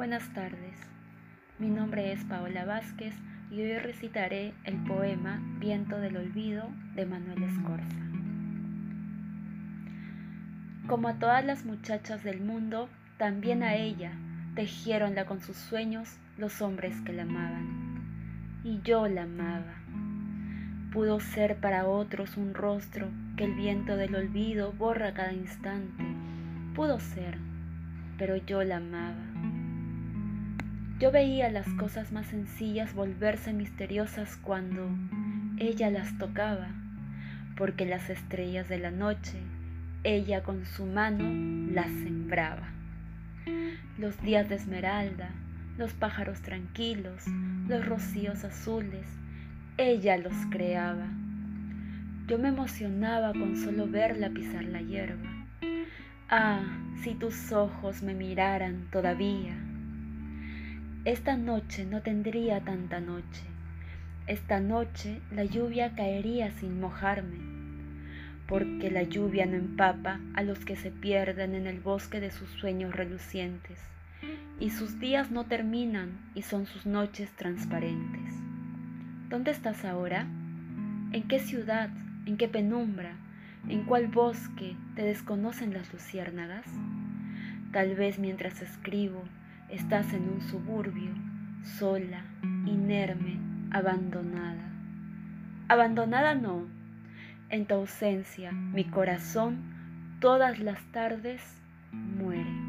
Buenas tardes, mi nombre es Paola Vázquez y hoy recitaré el poema Viento del Olvido de Manuel Escorza. Como a todas las muchachas del mundo, también a ella tejieronla con sus sueños los hombres que la amaban. Y yo la amaba. Pudo ser para otros un rostro que el viento del olvido borra cada instante. Pudo ser, pero yo la amaba. Yo veía las cosas más sencillas volverse misteriosas cuando ella las tocaba, porque las estrellas de la noche ella con su mano las sembraba. Los días de esmeralda, los pájaros tranquilos, los rocíos azules, ella los creaba. Yo me emocionaba con solo verla pisar la hierba. Ah, si tus ojos me miraran todavía esta noche no tendría tanta noche. Esta noche la lluvia caería sin mojarme, porque la lluvia no empapa a los que se pierden en el bosque de sus sueños relucientes, y sus días no terminan y son sus noches transparentes. ¿Dónde estás ahora? ¿En qué ciudad? ¿En qué penumbra? ¿En cuál bosque te desconocen las luciérnagas? Tal vez mientras escribo Estás en un suburbio, sola, inerme, abandonada. Abandonada no. En tu ausencia, mi corazón todas las tardes muere.